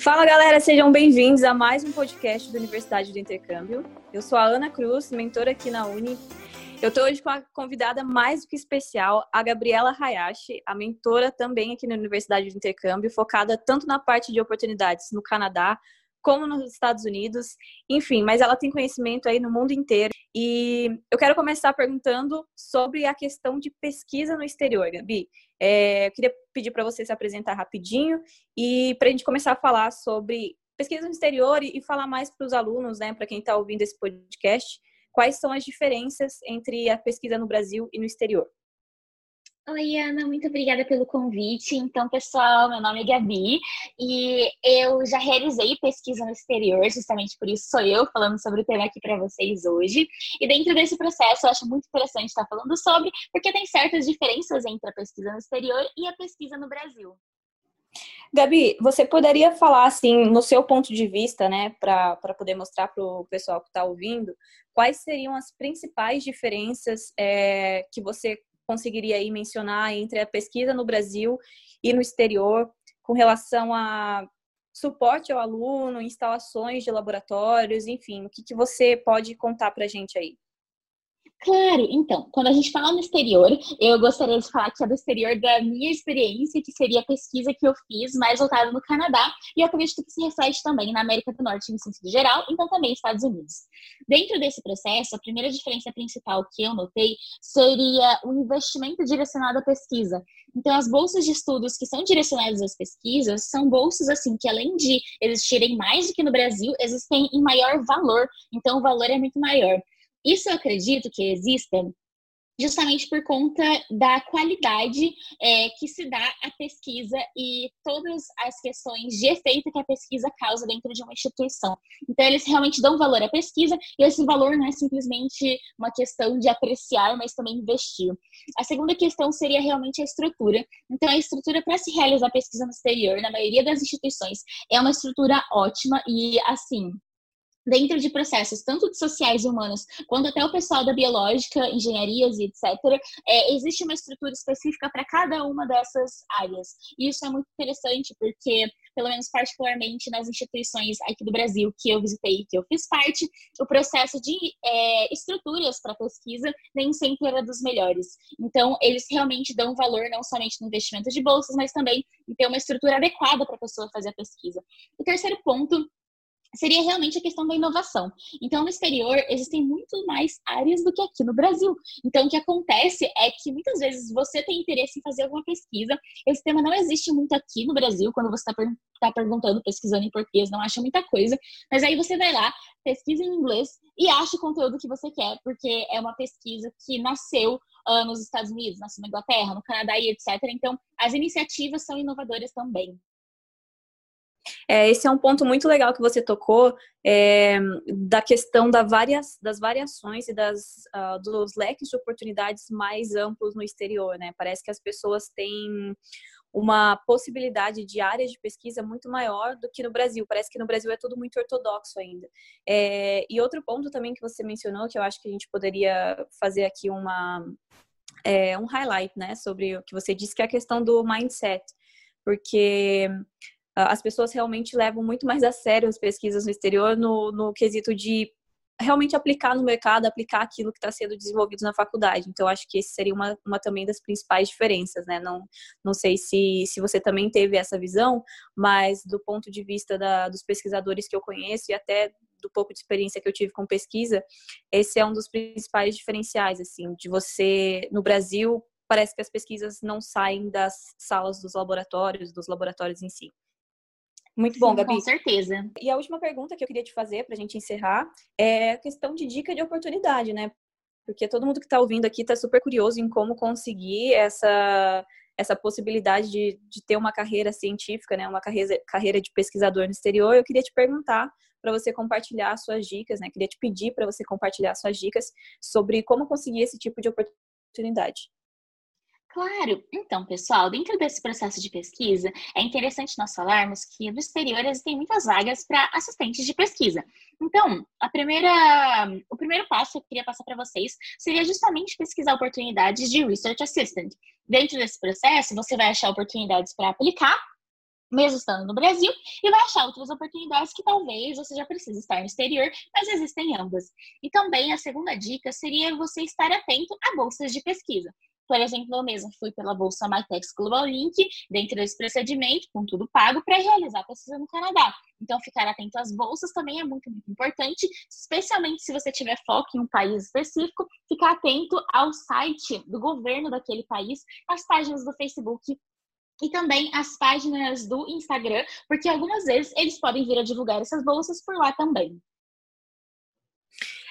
Fala galera, sejam bem-vindos a mais um podcast da Universidade do Intercâmbio. Eu sou a Ana Cruz, mentora aqui na Uni. Eu estou hoje com a convidada mais do que especial, a Gabriela Hayashi, a mentora também aqui na Universidade do Intercâmbio, focada tanto na parte de oportunidades no Canadá como nos Estados Unidos, enfim, mas ela tem conhecimento aí no mundo inteiro. E eu quero começar perguntando sobre a questão de pesquisa no exterior, Gabi. É, eu queria pedir para você se apresentar rapidinho e para a gente começar a falar sobre pesquisa no exterior e, falar mais para os alunos, né, para quem está ouvindo esse podcast, quais são as diferenças entre a pesquisa no Brasil e no exterior. Oi, Ana, muito obrigada pelo convite. Então, pessoal, meu nome é Gabi e eu já realizei pesquisa no exterior, justamente por isso sou eu falando sobre o tema aqui para vocês hoje. E dentro desse processo, eu acho muito interessante estar falando sobre, porque tem certas diferenças entre a pesquisa no exterior e a pesquisa no Brasil. Gabi, você poderia falar, assim, no seu ponto de vista, né, para poder mostrar para o pessoal que está ouvindo, quais seriam as principais diferenças é, que você conseguiria aí mencionar entre a pesquisa no Brasil e no exterior com relação a suporte ao aluno, instalações de laboratórios, enfim, o que, que você pode contar para a gente aí? Claro, então, quando a gente fala no exterior, eu gostaria de falar que é do exterior da minha experiência, que seria a pesquisa que eu fiz, mais voltada no Canadá, e eu acredito que se reflete também na América do Norte no sentido geral, então também Estados Unidos. Dentro desse processo, a primeira diferença principal que eu notei seria o investimento direcionado à pesquisa. Então, as bolsas de estudos que são direcionadas às pesquisas são bolsas, assim, que além de existirem mais do que no Brasil, existem em maior valor, então o valor é muito maior. Isso eu acredito que exista justamente por conta da qualidade é, que se dá à pesquisa e todas as questões de efeito que a pesquisa causa dentro de uma instituição. Então, eles realmente dão valor à pesquisa e esse valor não é simplesmente uma questão de apreciar, mas também investir. A segunda questão seria realmente a estrutura. Então, a estrutura para se realizar pesquisa no exterior, na maioria das instituições, é uma estrutura ótima e, assim, dentro de processos tanto de sociais e humanos, quanto até o pessoal da biológica, engenharias e etc., é, existe uma estrutura específica para cada uma dessas áreas. E isso é muito interessante porque, pelo menos particularmente nas instituições aqui do Brasil que eu visitei e que eu fiz parte, o processo de é, estruturas para pesquisa nem sempre era dos melhores. Então, eles realmente dão valor não somente no investimento de bolsas, mas também em ter uma estrutura adequada para a pessoa fazer a pesquisa. O terceiro ponto seria realmente a questão da inovação. Então, no exterior, existem muito mais áreas do que aqui no Brasil. Então, o que acontece é que muitas vezes você tem interesse em fazer alguma pesquisa, esse tema não existe muito aqui no Brasil, quando você está per tá perguntando, pesquisando em português, não acha muita coisa, mas aí você vai lá, pesquisa em inglês e acha o conteúdo que você quer, porque é uma pesquisa que nasceu uh, nos Estados Unidos, nasceu na Inglaterra, no Canadá e etc. Então, as iniciativas são inovadoras também. É, esse é um ponto muito legal que você tocou, é, da questão da das variações e das, uh, dos leques de oportunidades mais amplos no exterior, né? Parece que as pessoas têm uma possibilidade de áreas de pesquisa muito maior do que no Brasil. Parece que no Brasil é tudo muito ortodoxo ainda. É, e outro ponto também que você mencionou, que eu acho que a gente poderia fazer aqui uma, é, um highlight, né, sobre o que você disse, que é a questão do mindset. Porque as pessoas realmente levam muito mais a sério as pesquisas no exterior no, no quesito de realmente aplicar no mercado, aplicar aquilo que está sendo desenvolvido na faculdade. Então, acho que esse seria uma, uma também das principais diferenças, né? Não, não sei se, se você também teve essa visão, mas do ponto de vista da, dos pesquisadores que eu conheço e até do pouco de experiência que eu tive com pesquisa, esse é um dos principais diferenciais, assim, de você, no Brasil, parece que as pesquisas não saem das salas dos laboratórios, dos laboratórios em si. Muito bom, Sim, Gabi. Com certeza. E a última pergunta que eu queria te fazer para a gente encerrar é a questão de dica de oportunidade, né? Porque todo mundo que está ouvindo aqui está super curioso em como conseguir essa, essa possibilidade de, de ter uma carreira científica, né? Uma carreira, carreira de pesquisador no exterior. Eu queria te perguntar para você compartilhar suas dicas, né? Queria te pedir para você compartilhar suas dicas sobre como conseguir esse tipo de oportunidade. Claro. Então, pessoal, dentro desse processo de pesquisa, é interessante nós falarmos que no exterior existem muitas vagas para assistentes de pesquisa. Então, a primeira, o primeiro passo que eu queria passar para vocês seria justamente pesquisar oportunidades de Research Assistant. Dentro desse processo, você vai achar oportunidades para aplicar mesmo estando no Brasil, e vai achar outras oportunidades que talvez você já precise estar no exterior, mas existem ambas. E também a segunda dica seria você estar atento a bolsas de pesquisa. Por exemplo, eu mesma fui pela Bolsa MyTex Global Link, dentro desse procedimento, com tudo pago, para realizar a pesquisa no Canadá. Então, ficar atento às bolsas também é muito, muito importante, especialmente se você tiver foco em um país específico, ficar atento ao site do governo daquele país, às páginas do Facebook e também as páginas do Instagram, porque algumas vezes eles podem vir a divulgar essas bolsas por lá também.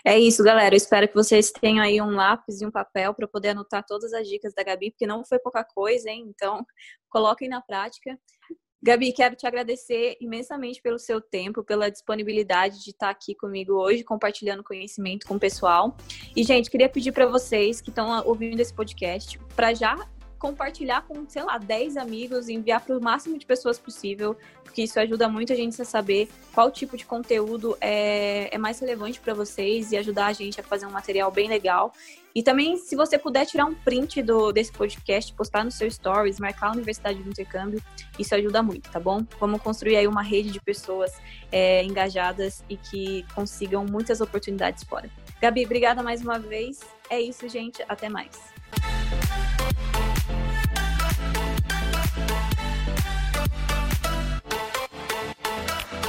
É isso, galera. Eu espero que vocês tenham aí um lápis e um papel para poder anotar todas as dicas da Gabi, porque não foi pouca coisa, hein? Então, coloquem na prática. Gabi, quero te agradecer imensamente pelo seu tempo, pela disponibilidade de estar aqui comigo hoje, compartilhando conhecimento com o pessoal. E, gente, queria pedir para vocês que estão ouvindo esse podcast para já compartilhar com, sei lá, 10 amigos, enviar para o máximo de pessoas possível, porque isso ajuda muito a gente a saber qual tipo de conteúdo é, é mais relevante para vocês e ajudar a gente a fazer um material bem legal. E também, se você puder tirar um print do, desse podcast, postar no seu stories, marcar a Universidade do Intercâmbio, isso ajuda muito, tá bom? Vamos construir aí uma rede de pessoas é, engajadas e que consigam muitas oportunidades fora. Gabi, obrigada mais uma vez. É isso, gente. Até mais.